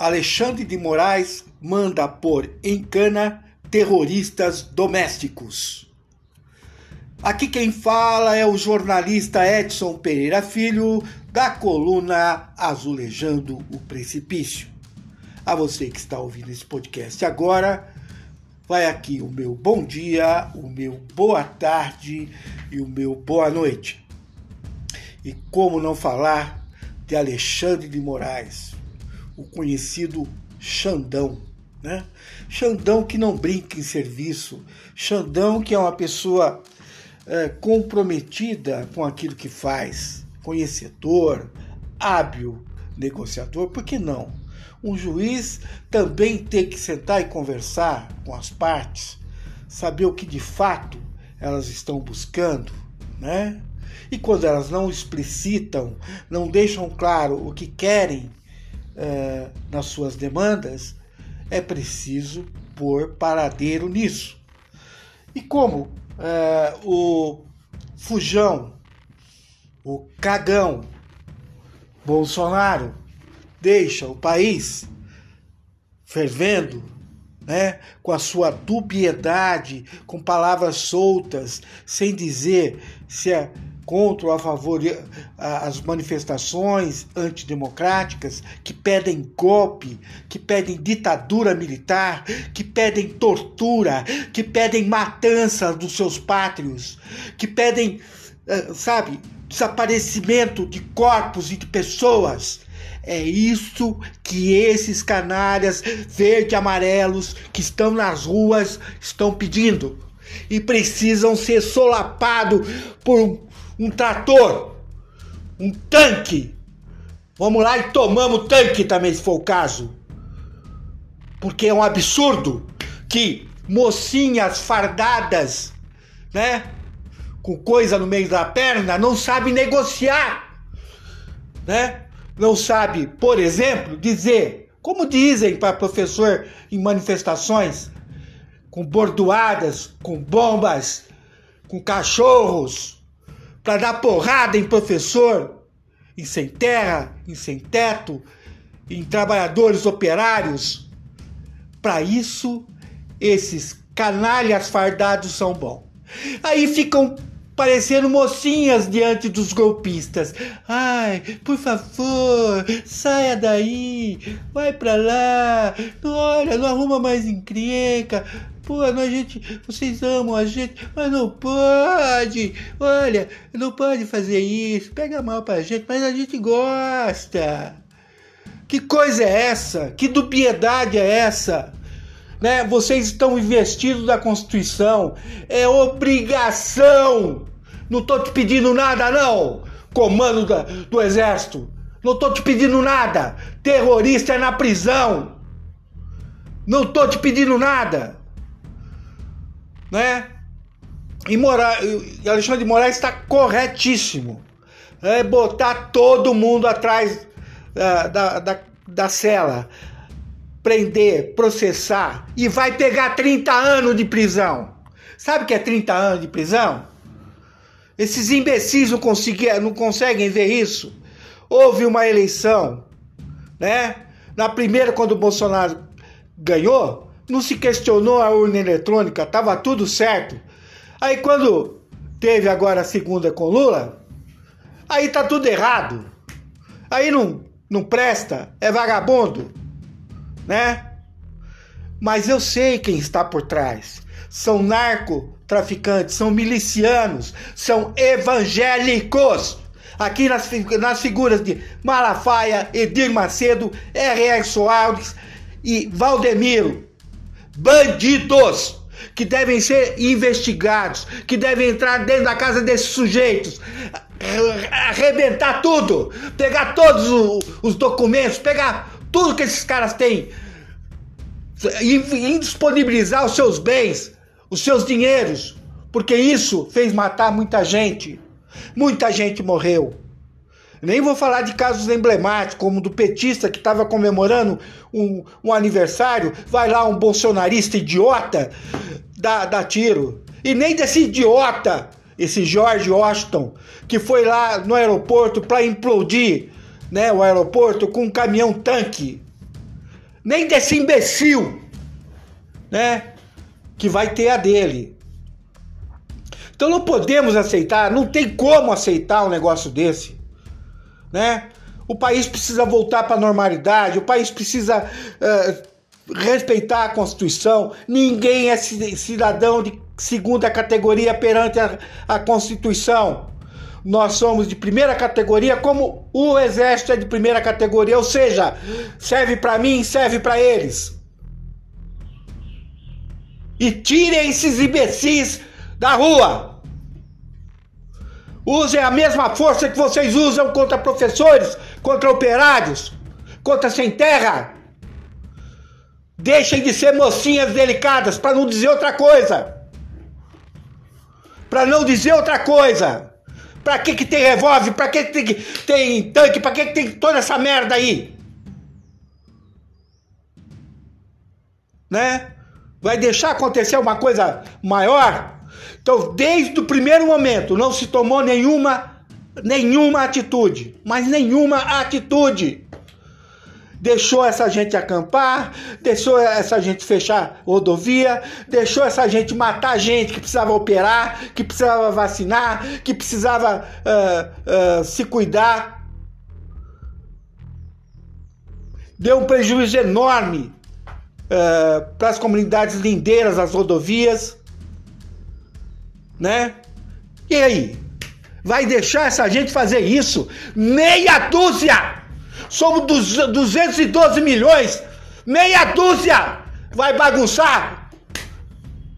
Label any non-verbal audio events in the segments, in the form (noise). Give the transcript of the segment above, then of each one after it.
Alexandre de Moraes manda pôr em cana terroristas domésticos. Aqui quem fala é o jornalista Edson Pereira Filho, da coluna Azulejando o Precipício. A você que está ouvindo esse podcast agora, vai aqui o meu bom dia, o meu boa tarde e o meu boa noite. E como não falar de Alexandre de Moraes, o conhecido Xandão, né? Xandão que não brinca em serviço, Xandão que é uma pessoa é, comprometida com aquilo que faz, conhecedor, hábil negociador, por que não? Um juiz também tem que sentar e conversar com as partes, saber o que de fato elas estão buscando, né? E quando elas não explicitam, não deixam claro o que querem é, nas suas demandas, é preciso pôr paradeiro nisso. E como é, o fujão, o cagão Bolsonaro deixa o país fervendo, né, com a sua dubiedade, com palavras soltas, sem dizer se é contra ou a favor as manifestações antidemocráticas que pedem golpe, que pedem ditadura militar, que pedem tortura, que pedem matança dos seus pátrios, que pedem, eh, sabe, desaparecimento de corpos e de pessoas. É isso que esses canalhas verde amarelos que estão nas ruas estão pedindo. E precisam ser solapados por um trator, um tanque. Vamos lá e tomamos tanque também, se for o caso. Porque é um absurdo que mocinhas fardadas, né? Com coisa no meio da perna, não sabem negociar, né? Não sabe, por exemplo, dizer, como dizem para professor em manifestações, com bordoadas, com bombas, com cachorros, para dar porrada em professor, em sem terra, em sem teto, em trabalhadores operários. Para isso, esses canalhas fardados são bons. Aí ficam parecendo mocinhas diante dos golpistas. Ai, por favor, saia daí, vai para lá, olha, não arruma mais encrenca, Pô, a gente, vocês amam a gente, mas não pode. Olha, não pode fazer isso. Pega mal pra gente, mas a gente gosta. Que coisa é essa? Que dubiedade é essa? Né? Vocês estão investidos da Constituição. É obrigação. Não tô te pedindo nada, não. Comando da, do Exército. Não tô te pedindo nada. Terrorista é na prisão. Não tô te pedindo nada né? E, Mora... Alexandre de Moraes está corretíssimo. É botar todo mundo atrás da, da, da, da cela, prender, processar e vai pegar 30 anos de prisão. Sabe o que é 30 anos de prisão? Esses imbecis não, não conseguem ver isso. Houve uma eleição, né? Na primeira, quando o Bolsonaro ganhou, não se questionou a urna eletrônica, estava tudo certo. Aí quando teve agora a segunda com Lula, aí tá tudo errado. Aí não, não presta, é vagabundo, né? Mas eu sei quem está por trás. São narcotraficantes, são milicianos, são evangélicos. Aqui nas, nas figuras de Malafaia, Edir Macedo, R.R. Soares e Valdemiro bandidos que devem ser investigados, que devem entrar dentro da casa desses sujeitos, arrebentar tudo, pegar todos os documentos, pegar tudo que esses caras têm, e indisponibilizar os seus bens, os seus dinheiros, porque isso fez matar muita gente. Muita gente morreu. Nem vou falar de casos emblemáticos, como do petista que estava comemorando um, um, aniversário, vai lá um bolsonarista idiota, dá, dá tiro. E nem desse idiota, esse George Washington, que foi lá no aeroporto para implodir né, o aeroporto com um caminhão-tanque. nem desse imbecil, né? Que vai ter a dele. Então não podemos aceitar, não tem como aceitar um negócio desse, né? O país precisa voltar para a normalidade, o país precisa respeitar a Constituição. Ninguém é cidadão de segunda categoria perante a, a Constituição. Nós somos de primeira categoria, como o Exército é de primeira categoria, ou seja, serve para mim, serve para eles. E tirem esses imbecis da rua. Usem a mesma força que vocês usam contra professores, contra operários, contra sem terra. Deixem de ser mocinhas delicadas, para não dizer outra coisa. Para não dizer outra coisa. Para que, que tem revólver? Para que, que tem, tem tanque? Para que, que tem toda essa merda aí? Né? Vai deixar acontecer uma coisa maior? Então, desde o primeiro momento, não se tomou nenhuma, nenhuma atitude, mas nenhuma atitude. Deixou essa gente acampar, deixou essa gente fechar rodovia, deixou essa gente matar gente que precisava operar, que precisava vacinar, que precisava uh, uh, se cuidar. Deu um prejuízo enorme uh, para as comunidades lindeiras, as rodovias né? E aí? Vai deixar essa gente fazer isso? Meia dúzia! Somos 212 milhões! Meia dúzia! Vai bagunçar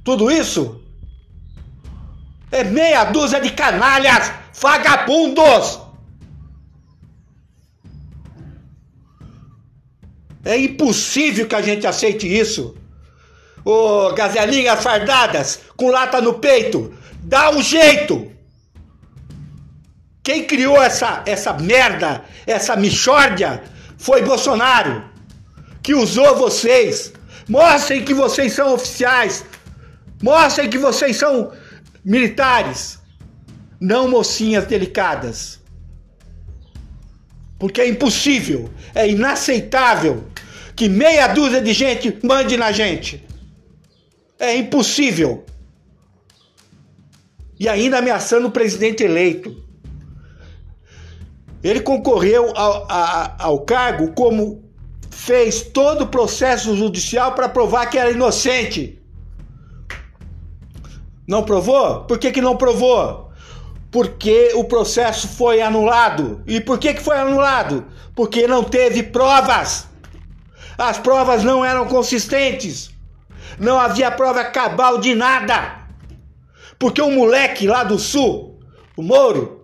tudo isso? É meia dúzia de canalhas, vagabundos! É impossível que a gente aceite isso. Ô, gazelinhas fardadas, com lata no peito, Dá um jeito! Quem criou essa, essa merda, essa michórdia, foi Bolsonaro, que usou vocês. Mostrem que vocês são oficiais. Mostrem que vocês são militares, não mocinhas delicadas. Porque é impossível, é inaceitável que meia dúzia de gente mande na gente. É impossível e ainda ameaçando o presidente eleito. Ele concorreu ao, a, ao cargo como fez todo o processo judicial para provar que era inocente. Não provou? Por que, que não provou? Porque o processo foi anulado. E por que, que foi anulado? Porque não teve provas. As provas não eram consistentes. Não havia prova cabal de nada. Porque um moleque lá do sul, o Moro,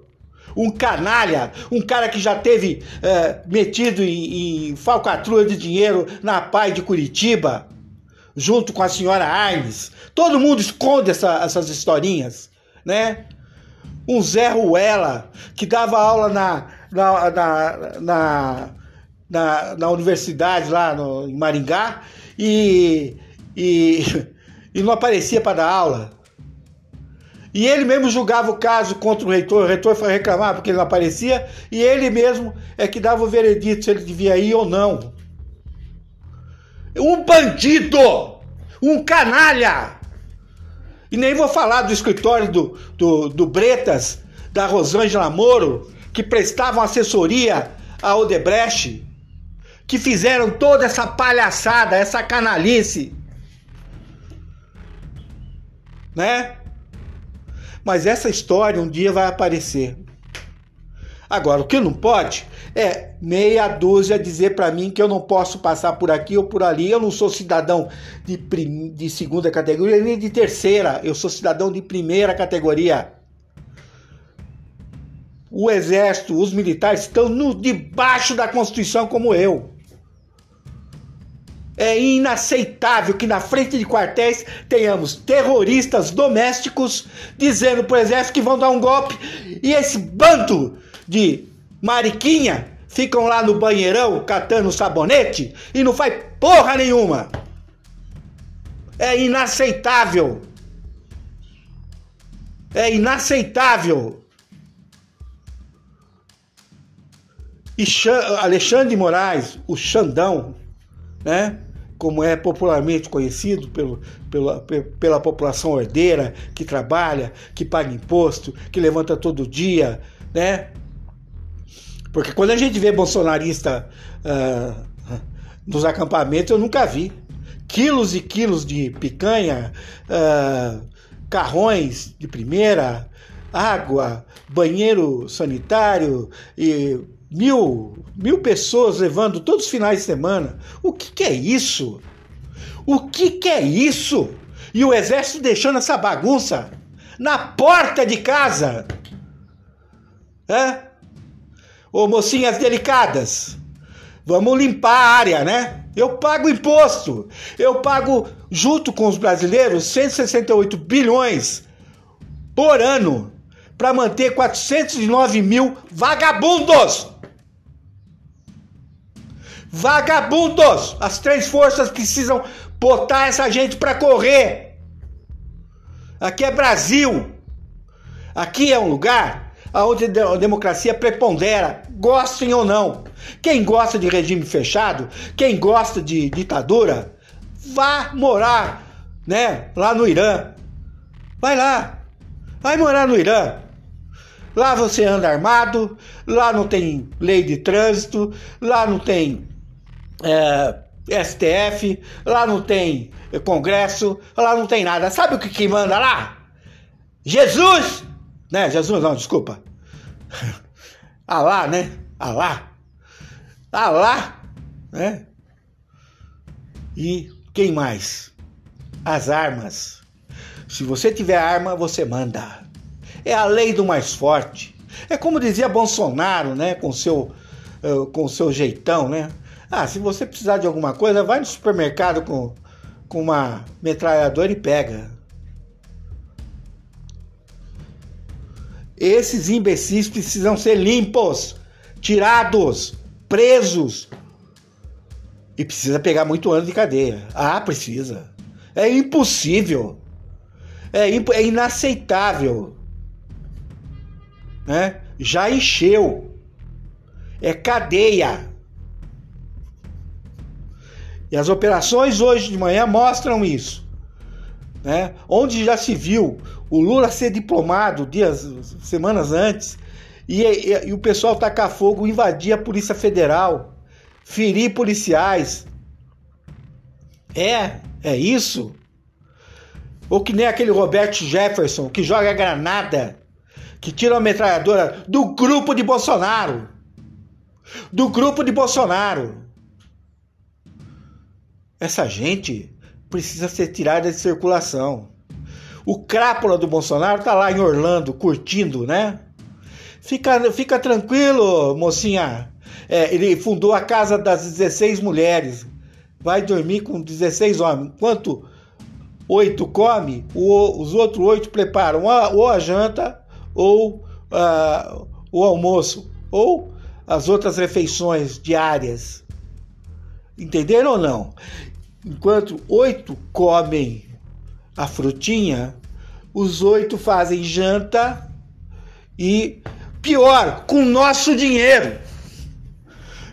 um canalha, um cara que já teve é, metido em, em falcatrua de dinheiro na PAI de Curitiba, junto com a senhora Arnes. Todo mundo esconde essa, essas historinhas, né? Um Zé Ruela, que dava aula na, na, na, na, na, na universidade lá no, em Maringá e, e, (laughs) e não aparecia para dar aula. E ele mesmo julgava o caso contra o reitor, o reitor foi reclamar porque ele não aparecia, e ele mesmo é que dava o veredito se ele devia ir ou não. Um bandido! Um canalha! E nem vou falar do escritório do, do, do Bretas, da Rosângela Moro, que prestavam assessoria a Odebrecht, que fizeram toda essa palhaçada, essa canalice. Né? Mas essa história um dia vai aparecer. Agora, o que não pode é meia dúzia dizer para mim que eu não posso passar por aqui ou por ali. Eu não sou cidadão de, prim... de segunda categoria nem de terceira. Eu sou cidadão de primeira categoria. O exército, os militares estão no, debaixo da Constituição como eu. É inaceitável que na frente de quartéis tenhamos terroristas domésticos dizendo para o exército que vão dar um golpe e esse bando de mariquinha ficam lá no banheirão catando sabonete e não faz porra nenhuma. É inaceitável. É inaceitável. E Alexandre Moraes, o Xandão, né? Como é popularmente conhecido pelo, pela, pela população ordeira, que trabalha, que paga imposto, que levanta todo dia, né? Porque quando a gente vê bolsonarista uh, nos acampamentos, eu nunca vi. Quilos e quilos de picanha, uh, carrões de primeira, água, banheiro sanitário e mil, mil pessoas levando todos os finais de semana. O que, que é isso? O que, que é isso? E o exército deixando essa bagunça na porta de casa. É? Ô mocinhas delicadas, vamos limpar a área, né? Eu pago imposto. Eu pago, junto com os brasileiros, 168 bilhões por ano para manter 409 mil vagabundos. Vagabundos! As três forças precisam botar essa gente para correr. Aqui é Brasil. Aqui é um lugar onde a democracia prepondera, gostem ou não. Quem gosta de regime fechado, quem gosta de ditadura, vá morar, né, lá no Irã. Vai lá. Vai morar no Irã. Lá você anda armado, lá não tem lei de trânsito, lá não tem é, STF, lá não tem Congresso, lá não tem nada. Sabe o que, que manda lá? Jesus! Né? Jesus não, desculpa. (laughs) Alá, né? Alá. Alá, né? E quem mais? As armas. Se você tiver arma, você manda. É a lei do mais forte. É como dizia Bolsonaro, né? Com seu, uh, com seu jeitão, né? Ah, se você precisar de alguma coisa, vai no supermercado com, com uma metralhadora e pega. Esses imbecis precisam ser limpos, tirados, presos. E precisa pegar muito ano de cadeia. Ah, precisa. É impossível. É, imp é inaceitável. Né? Já encheu. É cadeia. E as operações hoje de manhã mostram isso. Né? Onde já se viu o Lula ser diplomado dias, semanas antes, e, e, e o pessoal tacar fogo, invadir a Polícia Federal, ferir policiais. É, é isso. Ou que nem aquele Roberto Jefferson que joga granada, que tira a metralhadora do grupo de Bolsonaro. Do grupo de Bolsonaro. Essa gente precisa ser tirada de circulação. O crápula do Bolsonaro tá lá em Orlando, curtindo, né? Fica, fica tranquilo, mocinha. É, ele fundou a Casa das 16 Mulheres. Vai dormir com 16 homens. Enquanto oito come, o, os outros oito preparam a, ou a janta ou uh, o almoço ou as outras refeições diárias. Entenderam ou não? Enquanto oito comem a frutinha, os oito fazem janta e, pior, com nosso dinheiro.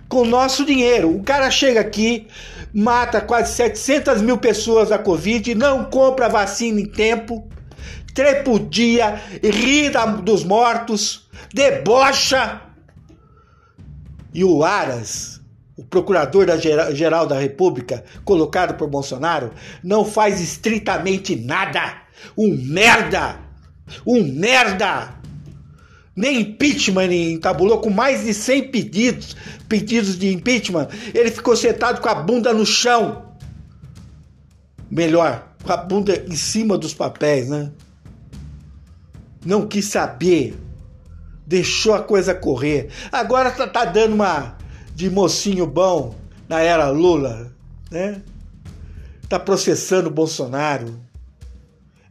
Com nosso dinheiro. O cara chega aqui, mata quase 700 mil pessoas da Covid, não compra vacina em tempo, trepudia, ri dos mortos, debocha. E o Aras o procurador-geral da República, colocado por Bolsonaro, não faz estritamente nada. Um merda! Um merda! Nem impeachment ele entabulou com mais de 100 pedidos, pedidos de impeachment. Ele ficou sentado com a bunda no chão. Melhor, com a bunda em cima dos papéis, né? Não quis saber. Deixou a coisa correr. Agora tá, tá dando uma de mocinho bom na era Lula, né? Tá processando Bolsonaro.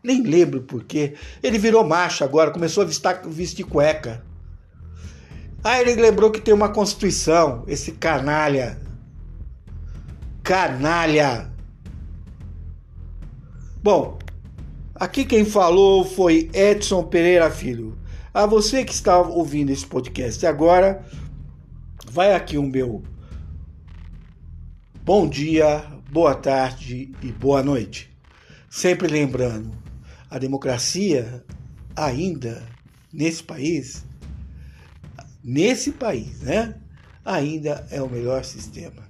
Nem lembro por quê. Ele virou macho agora, começou a vestir, vestir cueca. Aí ele lembrou que tem uma Constituição, esse canalha. Canalha. Bom, aqui quem falou foi Edson Pereira Filho. A você que está ouvindo esse podcast agora, vai aqui o meu Bom dia, boa tarde e boa noite. Sempre lembrando, a democracia ainda nesse país, nesse país, né? Ainda é o melhor sistema.